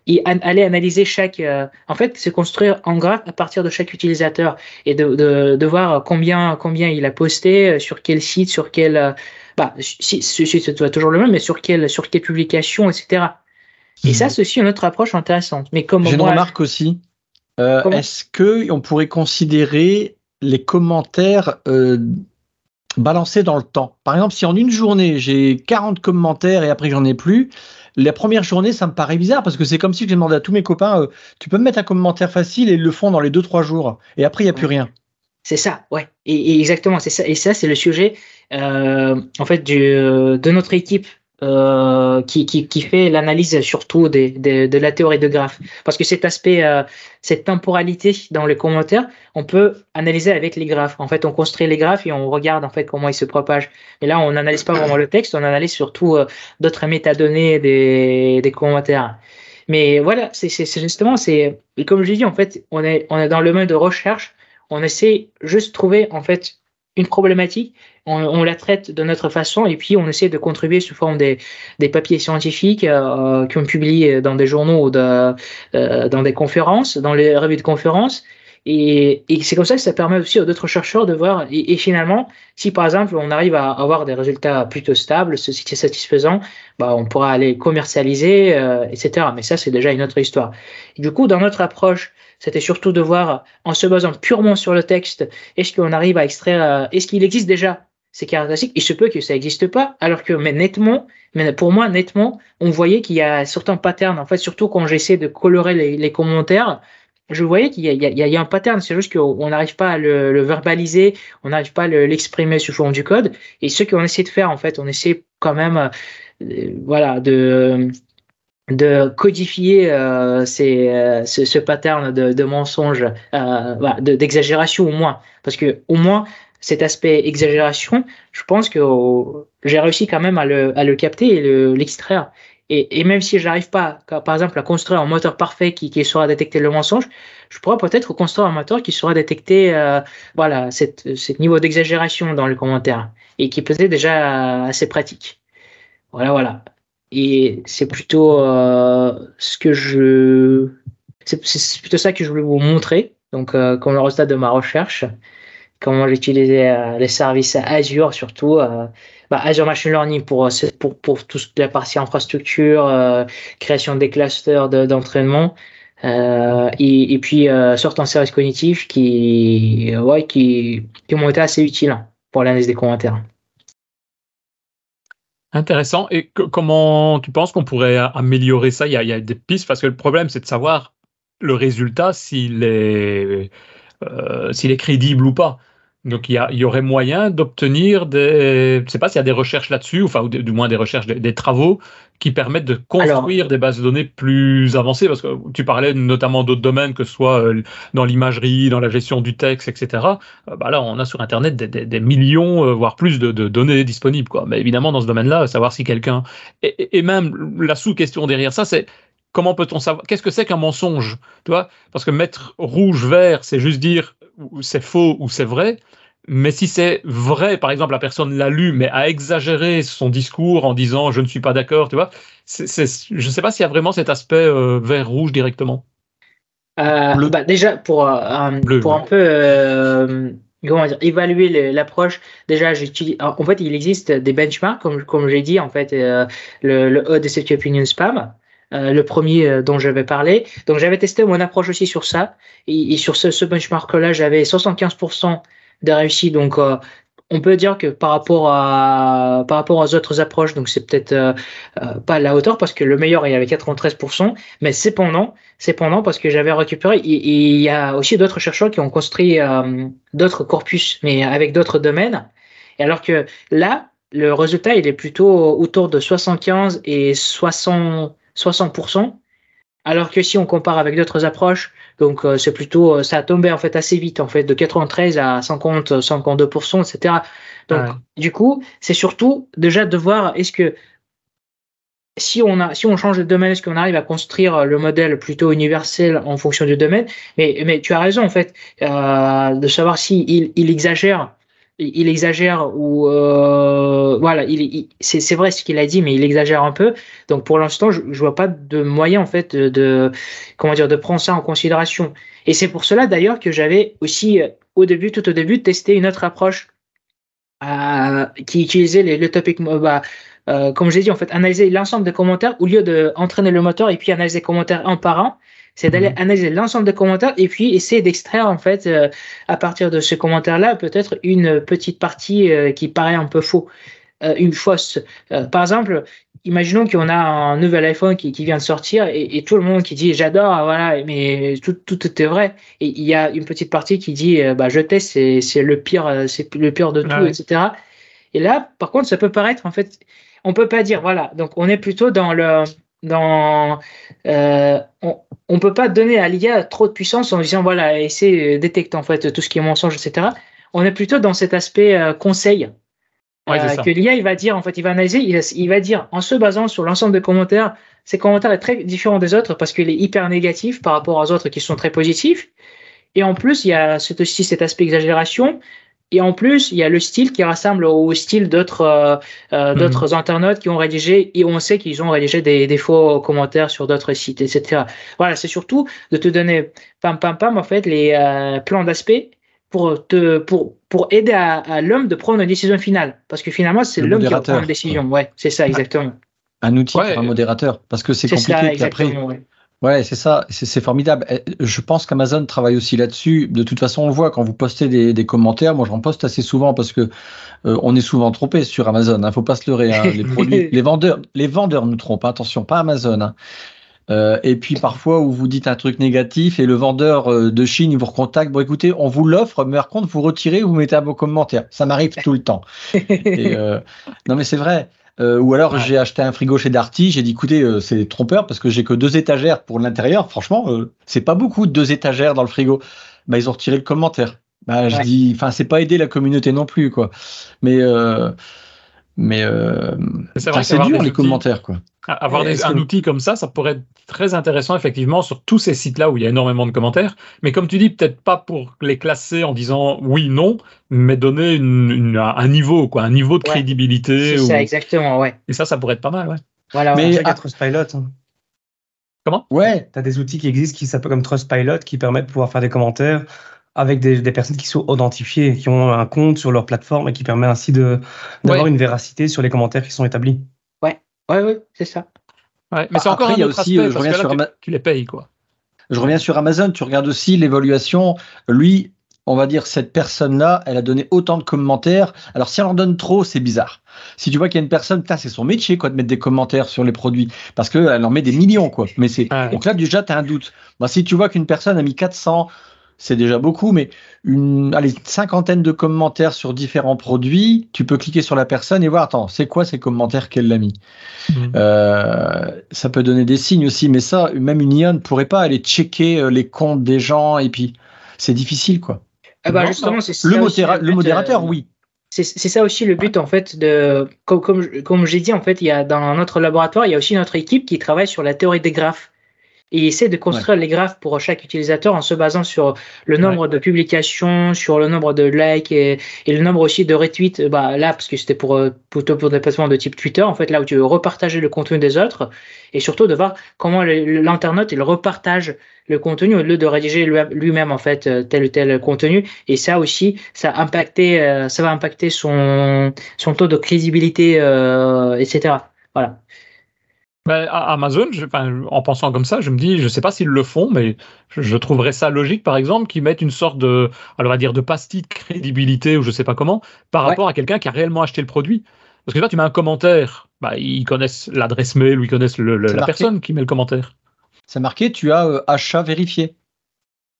et aller analyser chaque. Euh, en fait, c'est construire un graphe à partir de chaque utilisateur et de, de, de, voir combien, combien il a posté, euh, sur quel site, sur quel. Euh, bah, si, si c'est toujours le même, mais sur quelle, sur quelle publication, etc. Et ça, mhm. c'est aussi une autre approche intéressante. Mais comme J'ai une remarque aussi. Euh, Est-ce qu'on pourrait considérer les commentaires euh, balancés dans le temps Par exemple, si en une journée, j'ai 40 commentaires et après j'en ai plus, la première journée, ça me paraît bizarre parce que c'est comme si j'ai demandé à tous mes copains, euh, tu peux me mettre un commentaire facile et ils le font dans les 2-3 jours. Et après, il n'y a plus rien. C'est ça, ouais. Et, exactement, c'est ça. Et ça, c'est le sujet, euh, en fait, du, de notre équipe euh, qui, qui, qui, fait l'analyse surtout des, des, de la théorie de graphes. Parce que cet aspect, euh, cette temporalité dans les commentaires, on peut analyser avec les graphes. En fait, on construit les graphes et on regarde en fait comment ils se propagent. Et là, on n'analyse pas vraiment le texte, on analyse surtout euh, d'autres métadonnées des, des commentaires. Mais voilà, c'est justement, c'est comme je dis, en fait, on est, on est dans le mode de recherche. On essaie juste de trouver en fait une problématique, on, la traite de notre façon et puis on essaie de contribuer sous forme des, des papiers scientifiques euh, qui ont publié dans des journaux ou de, euh, dans des conférences, dans les revues de conférences. Et, et c'est comme ça que ça permet aussi aux d'autres chercheurs de voir. Et, finalement, si par exemple on arrive à avoir des résultats plutôt stables, ce qui est satisfaisant, bah, on pourra aller commercialiser, euh, etc. Mais ça, c'est déjà une autre histoire. Du coup, dans notre approche, c'était surtout de voir, en se basant purement sur le texte, est-ce qu'on arrive à extraire, euh, est-ce qu'il existe déjà ces caractéristiques? Il se peut que ça n'existe pas, alors que, mais nettement, mais pour moi, nettement, on voyait qu'il y a certains patterns, en fait, surtout quand j'essaie de colorer les, les commentaires, je voyais qu'il y, y, a un pattern, c'est juste qu'on n'arrive pas à le, le verbaliser, on n'arrive pas à l'exprimer sous forme du code. Et ce qu'on essaie de faire, en fait, on essaie quand même, euh, voilà, de de codifier euh, ces, euh, ce, ce, pattern de, de mensonge, euh, voilà, d'exagération au moins, parce que au moins cet aspect exagération, je pense que oh, j'ai réussi quand même à le, à le capter et l'extraire. Et, même si je n'arrive pas, par exemple, à construire un moteur parfait qui, qui saura détecter le mensonge, je pourrais peut-être construire un moteur qui saura détecter euh, voilà, cette, niveau d'exagération dans le commentaire et qui peut être déjà assez pratique. Voilà, voilà. Et c'est plutôt euh, ce que je. C'est plutôt ça que je voulais vous montrer. Donc, euh, comme le résultat de ma recherche, comment j'utilisais euh, les services Azure, surtout euh, bah, Azure Machine Learning pour, euh, pour, pour toute la partie infrastructure, euh, création des clusters d'entraînement. et, et, puis certains services cognitifs qui, ouais, qui, qui m'ont été assez utiles pour l'analyse des commentaires. Intéressant. Et comment tu penses qu'on pourrait améliorer ça? Il y, a, il y, a, des pistes parce que le problème c'est de savoir le résultat euh, s'il est crédible ou pas. Donc il y, a, il y aurait moyen d'obtenir des, je sais pas s'il y a des recherches là-dessus, enfin ou du moins des recherches, des, des, travaux qui permettent de construire des bases de données plus avancées, parce que tu parlais notamment d'autres domaines, que ce soit euh, dans l'imagerie, dans la gestion du texte, etc. Euh, bah là, on a sur Internet des, millions, euh, voire plus de, de, données disponibles, quoi. Mais évidemment, dans ce domaine-là, savoir si quelqu'un et, et même la sous-question derrière ça, c'est comment peut-on savoir Qu'est-ce que c'est qu'un mensonge Tu vois? Parce que mettre rouge, vert, c'est juste dire c'est faux ou c'est vrai. Mais si c'est vrai, par exemple, la personne l'a lu, mais a exagéré son discours en disant je ne suis pas d'accord, tu vois, je ne sais pas s'il y a vraiment cet aspect euh, vert-rouge directement. Euh, bah déjà, pour, euh, Bleu, pour un peu euh, comment dire, évaluer l'approche, déjà, j'utilise. En fait, il existe des benchmarks, comme, comme j'ai dit, en fait, euh, le, le de Opinion Spam. Euh, le premier dont j'avais parlé. Donc j'avais testé mon approche aussi sur ça. Et, sur ce, ce benchmark-là, j'avais 75% de réussite. Donc, euh, on peut dire que par rapport à par rapport aux autres approches, donc c'est peut-être euh, euh, pas la hauteur parce que le meilleur il y avait 93%, mais cependant, cependant parce que j'avais récupéré, il, y a aussi d'autres chercheurs qui ont construit euh, d'autres corpus, mais avec d'autres domaines. Et alors que là, le résultat il est plutôt autour de 75 et 60 60%, alors que si on compare avec d'autres approches, donc euh, c'est plutôt euh, ça a tombé en fait assez vite en fait de 93 à 50 52% etc. Donc ouais. du coup, c'est surtout déjà de voir est-ce que si on a si on change de domaine, est-ce qu'on arrive à construire le modèle plutôt universel en fonction du domaine? Mais mais tu as raison en fait euh, de savoir si il, il exagère il exagère ou euh, voilà, il, c'est vrai ce qu'il a dit, mais il exagère un peu. Donc pour l'instant, je, je vois pas de moyen en fait de, comment dire de prendre ça en considération. Et c'est pour cela d'ailleurs que j'avais aussi au début, tout au début, testé une autre approche euh, qui utilisait les, le topic bah, euh, comme j'ai dit en fait, analyser l'ensemble des commentaires au lieu de entraîner le moteur et puis analyser les commentaires un par un c'est d'aller mhm. analyser l'ensemble des commentaires et puis essayer d'extraire en fait euh, à partir de ce commentaire-là peut-être une petite partie euh, qui paraît un peu faux, euh, une fausse. Par exemple, imaginons qu'on a un nouvel iPhone qui, qui vient de sortir et, et, tout le monde qui dit j'adore, voilà, mais tout, tout était vrai. Et il y a une petite partie qui dit bah je teste, c'est, c'est le pire, c'est le pire de tout, ah etc. Et là, par contre, ça peut paraître en fait on peut pas dire, voilà. Donc, on est plutôt dans le. Dans, euh, on, on peut pas donner à l'IA trop de puissance en disant, voilà, essaie détecte en fait tout ce qui est mensonge, etc. On est plutôt dans cet aspect euh, conseil. Euh, que l'IA, il va dire, en fait, il va analyser, il, il va dire, en se basant sur l'ensemble des commentaires, ces commentaires est très différent des autres parce qu'il est hyper négatif par rapport aux autres qui sont très positifs. Et en plus, il y a aussi cet aspect exagération et en plus, il y a le style qui rassemble au style d'autres euh, euh, mhm. d'autres internautes qui ont rédigé et on sait qu'ils ont rédigé des, des, faux commentaires sur d'autres sites, etc. Voilà, c'est surtout de te donner pam pam pam en fait les euh, plans d'aspect pour te pour pour aider à, l'homme de prendre une décision finale parce que finalement c'est l'homme qui prend une décision. Ouais, c'est ça exactement. Un outil pour un modérateur parce que c'est compliqué. Ça, après, Ouais, c'est ça, c'est formidable. Je pense qu'Amazon travaille aussi là-dessus. De toute façon, on le voit quand vous postez des, des commentaires. Moi, j'en poste assez souvent parce que euh, on est souvent trompé sur Amazon. Hein, faut pas se leurrer. Hein. Les, produits, les vendeurs, les vendeurs nous trompent. Attention, pas Amazon. Hein. Euh, et puis parfois où vous dites un truc négatif et le vendeur euh, de Chine vous recontacte. Bon, écoutez, on vous l'offre, mais par contre vous retirez, vous mettez à vos commentaires. Ça m'arrive tout le temps. Et, euh, non, mais c'est vrai. Euh, ou alors j'ai acheté un frigo chez Darty, j'ai dit écoutez euh, c'est trompeur parce que j'ai que deux étagères pour l'intérieur. Franchement euh, c'est pas beaucoup deux étagères dans le frigo. Bah ils ont retiré le commentaire. Bah je dis enfin c'est pas aider la communauté non plus quoi. Mais mais c'est dur les commentaires quoi. Avoir un outil comme ça, ça pourrait être très intéressant effectivement sur tous ces sites-là où il y a énormément de commentaires. Mais comme tu dis, peut-être pas pour les classer en disant oui, non, mais donner un niveau, quoi, un niveau de crédibilité. C'est ça, exactement, ouais. Et ça, ça pourrait être pas mal, ouais. Voilà, mais à... Trustpilot. Hein. Comment? Ouais. Tu as des outils qui existent qui s'appellent comme Trustpilot qui permettent de pouvoir faire des commentaires avec des, personnes qui sont identifiées, qui ont un compte sur leur plateforme et qui permet ainsi d'avoir une véracité sur les commentaires qui sont établis. Ouais, ouais, c'est ça. Ouais, mais c'est encore un autre aussi, aspect, je reviens sur tu, tu, les payes, quoi. Je reviens sur Amazon, tu regardes aussi l'évaluation. Lui, on va dire, cette personne-là, elle a donné autant de commentaires. Alors, si elle en donne trop, c'est bizarre. Si tu vois qu'il y a une personne, c'est son métier, quoi, de mettre des commentaires sur les produits, parce qu'elle en met des millions, quoi. Mais c'est, donc là, déjà, tu as un doute. Bah, si tu vois qu'une personne a mis 400, c'est déjà beaucoup, mais une allez, cinquantaine de commentaires sur différents produits, tu peux cliquer sur la personne et voir, attends, c'est quoi ces commentaires qu'elle a mis? Mmh. euh, Ça peut donner des signes aussi, mais ça, même une IA ne pourrait pas aller checker euh, les comptes des gens, et puis c'est difficile, quoi. Ah bah justement, c'est le, le, modérateur, euh, oui. C'est ça aussi le but en fait de comme comme, comme j'ai dit en fait il y a dans notre laboratoire il y a aussi notre équipe qui travaille sur la théorie des graphes et essaie de construire les graphes pour chaque utilisateur en se basant sur le nombre de publications, sur le nombre de likes et, et, le nombre aussi de retweets. Bah, là, parce que c'était pour, euh, plutôt pour des placements de type Twitter, en fait, là où tu veux repartager le contenu des autres et surtout de voir comment l'internaute il repartage le contenu au lieu de rédiger lui-même en fait euh, tel ou tel contenu. Et ça aussi ça a impacté euh, ça va impacter son son taux de crédibilité etc voilà ben, Amazon, en pensant comme ça, je me dis, je ne sais pas s'ils le font, mais je, trouverais ça logique, par exemple, qu'ils mettent une sorte de, alors on va dire, de pastille de crédibilité ou je ne sais pas comment, par rapport à quelqu'un qui a réellement acheté le produit. Parce que là, tu mets un commentaire, bah, ils connaissent l'adresse mail ou ils connaissent la personne qui met le commentaire. C'est marqué, tu as euh, achat vérifié.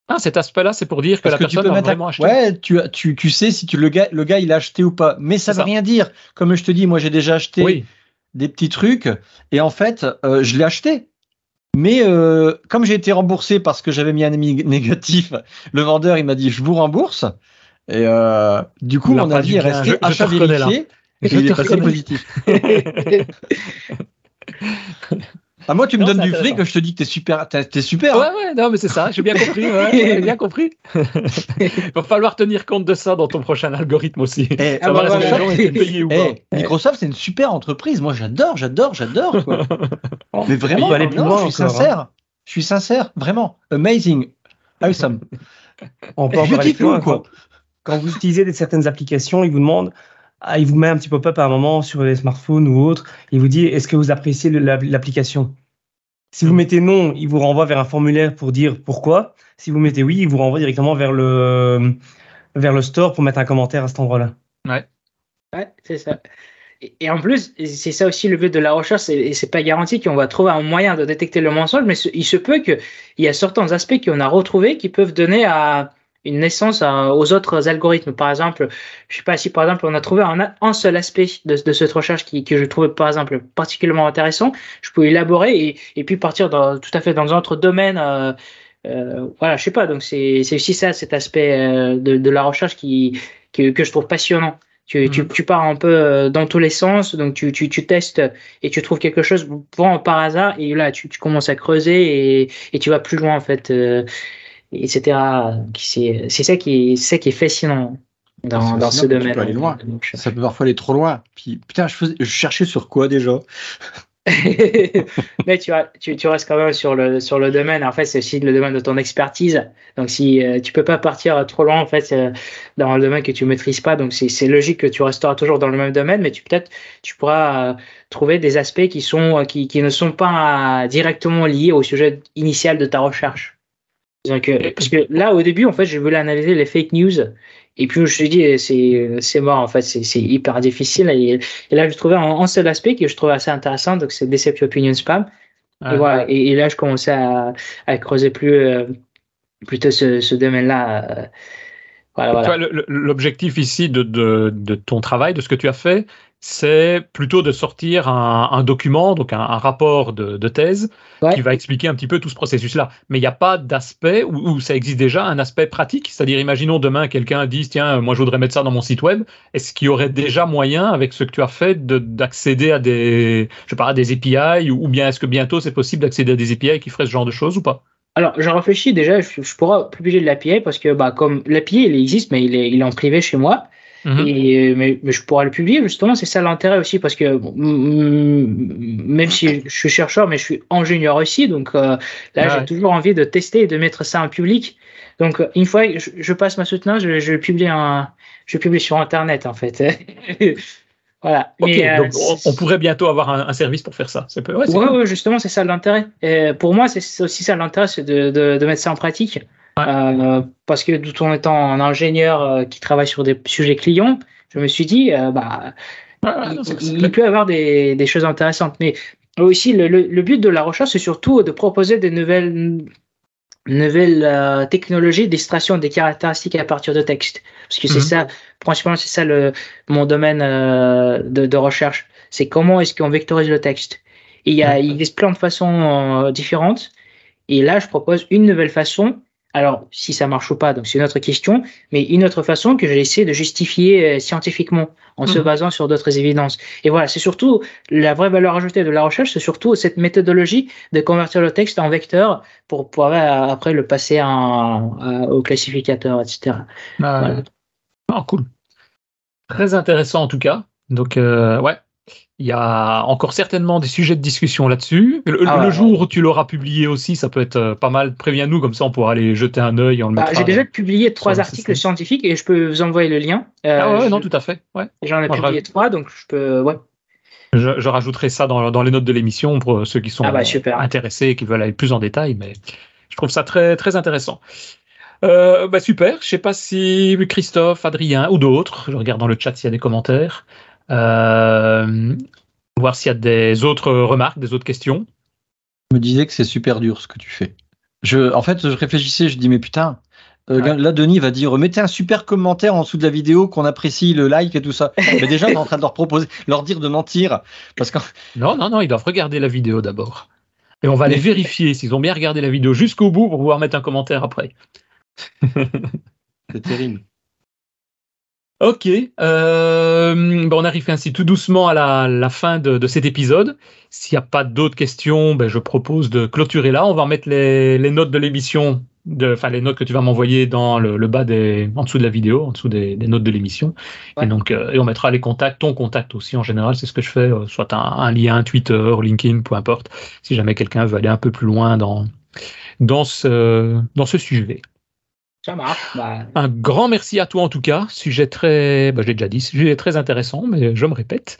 Ah, cet aspect-là, c'est pour dire que la personne a vraiment acheté. Ouais, tu, tu, tu sais si tu, le, gars, le gars il a acheté ou pas. Mais ça ne veut rien dire. Comme je te dis, moi j'ai déjà acheté. Oui des petits trucs. Et en fait, euh, je l'ai acheté. Mais euh, comme j'ai été remboursé parce que j'avais mis un négatif, le vendeur il m'a dit je vous rembourse. Et euh, du coup, mon avis est resté achat vérifié. Et il est passé positif. Ah, moi, tu me donnes du fric, je te dis que t'es super, t'es super. Ouais, ouais, non, mais c'est ça, j'ai bien compris, ouais, j'ai bien compris. Il va falloir tenir compte de ça dans ton prochain algorithme aussi. Eh, ah, bah, eh, Microsoft, c'est une super entreprise. Moi, j'adore, j'adore, j'adore. mais vraiment, aller plus loin je suis sincère. Hein. Je suis sincère, vraiment. Amazing. Awesome. On peut aller plus loin, quoi. Quand vous utilisez des, certaines applications, ils vous demandent ah, il vous met un petit pop-up à un moment sur les smartphones ou autre. Il vous dit est-ce que vous appréciez l'application? Si vous mettez non, il vous renvoie vers un formulaire pour dire pourquoi. Si vous mettez oui, il vous renvoie directement vers le, vers le store pour mettre un commentaire à cet endroit-là. Ouais. Ouais, c'est ça. Et, en plus, c'est ça aussi le but de la recherche, et c'est pas garanti qu'on va trouver un moyen de détecter le mensonge, mais il se peut qu'il y a certains aspects qu'on a retrouvés qui peuvent donner à, une naissance aux autres algorithmes. Par exemple, je sais pas si par exemple on a trouvé un, un seul aspect de, de, cette recherche qui, que je trouvais par exemple particulièrement intéressant, je peux élaborer et, et puis partir dans, tout à fait dans un autre domaine. Euh, euh, voilà, je sais pas. Donc c'est aussi ça, cet aspect euh, de, de, la recherche qui, que, que je trouve passionnant. Tu, tu, mhm. tu, pars un peu dans tous les sens, donc tu, tu, tu testes et tu trouves quelque chose vraiment par hasard, et là tu, tu commences à creuser et, et tu vas plus loin en fait. Euh, etc. C'est ça qui est, ça qui est fascinant dans, dans ce domaine. aller loin. Ça peut parfois aller trop loin. Puis putain, je, je cherchais sur quoi déjà? Mais tu, tu, tu, restes quand même sur le, sur le domaine. En fait, c'est aussi le domaine de ton expertise. Donc, si euh, tu peux pas partir trop loin, en fait, euh, dans le domaine que tu maîtrises pas. Donc, c'est logique que tu resteras toujours dans le même domaine, mais tu peut-être tu pourras euh, trouver des aspects qui sont qui, qui ne sont pas directement liés au sujet initial de ta recherche. Parce que là, au début, en fait, je voulais analyser les fake news. Et puis, je me suis dit, c'est mort, en fait, c'est hyper difficile. Et, là, je trouvais un, un, seul aspect que je trouvais assez intéressant, donc c'est Deceptive Opinion Spam. et, voilà, et, là, je commençais à, à creuser plus, euh, plutôt ce, ce domaine-là. Euh, voilà, L'objectif ici de, de, de, ton travail, de ce que tu as fait, c'est plutôt de sortir un, document, donc un, rapport de, thèse, qui va expliquer un petit peu tout ce processus-là. Mais il n'y a pas d'aspect où, ça existe déjà un aspect pratique, c'est-à-dire, imaginons demain quelqu'un dise tiens, moi je voudrais mettre ça dans mon site web. Est-ce qu'il y aurait déjà moyen, avec ce que tu as fait, d'accéder à des, je sais pas, à des API, ou, bien est-ce que bientôt c'est possible d'accéder à des API qui feraient ce genre de choses ou pas? Alors, je réfléchis déjà, je, je pourrais publier de l'API parce que, bah, comme l'API, il existe, mais il est, il est en privé chez moi. Mhm. Et, mais, mais, je pourrais le publier, justement, c'est ça l'intérêt aussi, parce que même si je suis chercheur, mais je suis ingénieur aussi, donc euh, là, j'ai toujours envie de tester et de mettre ça en public. Donc, une fois que je, passe ma soutenance, je, je, publie un, je publie sur Internet, en fait. voilà. mais, donc euh, on, pourrait bientôt avoir un, service pour faire ça. Ouais, ouais, ouais, justement, c'est ça l'intérêt. Pour moi, c'est aussi ça l'intérêt, c'est de, de, de, mettre ça en pratique. Euh, parce que tout en étant un ingénieur euh, qui travaille sur des sujets clients, je me suis dit, euh, bah, il, peut y avoir des, des, choses intéressantes. Mais aussi, le, le, but de la recherche, c'est surtout de proposer des nouvelles, nouvelles technologies d'extraction des caractéristiques à partir de texte. Parce que c'est mhm. ça, principalement, c'est ça le, mon domaine de, de, recherche. C'est comment est-ce qu'on vectorise le texte. Et il, y a, il existe plein de façons différentes. Et là, je propose une nouvelle façon alors, si ça marche ou pas, donc c'est une autre question, mais une autre façon que j'ai essayé de justifier euh, scientifiquement en se mhm. basant sur d'autres évidences. Et voilà, c'est surtout la vraie valeur ajoutée de la recherche, c'est surtout cette méthodologie de convertir le texte en vecteur pour pouvoir euh, après le passer en, au classificateur, etc. Ah, cool. Très intéressant en tout cas. Donc, euh, ouais, il y a encore certainement des sujets de discussion là-dessus. Le, ah jour où tu l'auras publié aussi, ça peut être euh, pas mal. Préviens-nous, comme ça on pourra aller jeter un œil. Bah, j'ai déjà publié trois articles scientifiques et je peux vous envoyer le lien. Euh, ah ouais, non, tout à fait. Ouais. J'en ai publié trois, donc je peux. Ouais. Je, rajouterai ça dans, dans, les notes de l'émission pour ceux qui sont ah bah, intéressés et qui veulent aller plus en détail, mais je trouve ça très, très intéressant. Euh, bah super, je sais pas si Christophe, Adrien ou d'autres, je regarde dans le chat s'il y a des commentaires, euh, voir s'il y a des autres remarques, des autres questions. Je me disais que c'est super dur ce que tu fais. Je, en fait, je réfléchissais, je dis mais putain, euh, là, Denis va dire mettez un super commentaire en dessous de la vidéo qu'on apprécie le like et tout ça. Mais déjà, on est en train de leur proposer, leur dire de mentir parce que non, non, non, ils doivent regarder la vidéo d'abord et on va les vérifier s'ils ont bien regardé la vidéo jusqu'au bout pour pouvoir mettre un commentaire après. c'est terrible. Ok, euh, ben on arrive ainsi tout doucement à la, fin de, cet épisode. S'il n'y a pas d'autres questions, ben je propose de clôturer là. On va mettre les, notes de l'émission, enfin les notes que tu vas m'envoyer dans le, bas des, en dessous de la vidéo, en dessous des, notes de l'émission. Et donc, euh, et on mettra les contacts, ton contact aussi en général, c'est ce que je fais, euh, soit un, lien Twitter, LinkedIn, peu importe. Si jamais quelqu'un veut aller un peu plus loin dans dans ce dans ce sujet. Bah. Un grand merci à toi en tout cas. Sujet très, bah, j'ai déjà dit, sujet très intéressant, mais je me répète.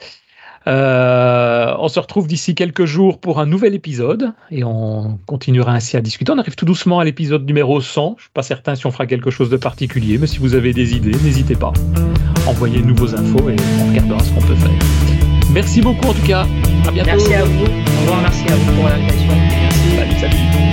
Euh, on se retrouve d'ici quelques jours pour un nouvel épisode et on continuera ainsi à discuter. On arrive tout doucement à l'épisode numéro 100. Je suis pas certain si on fera quelque chose de particulier, mais si vous avez des idées, n'hésitez pas. Envoyez-nous vos infos et on regardera ce qu'on peut faire. Merci beaucoup en tout cas. À bientôt. Merci à vous. Au revoir. Merci à vous pour l'invitation. Merci. Salut, salut.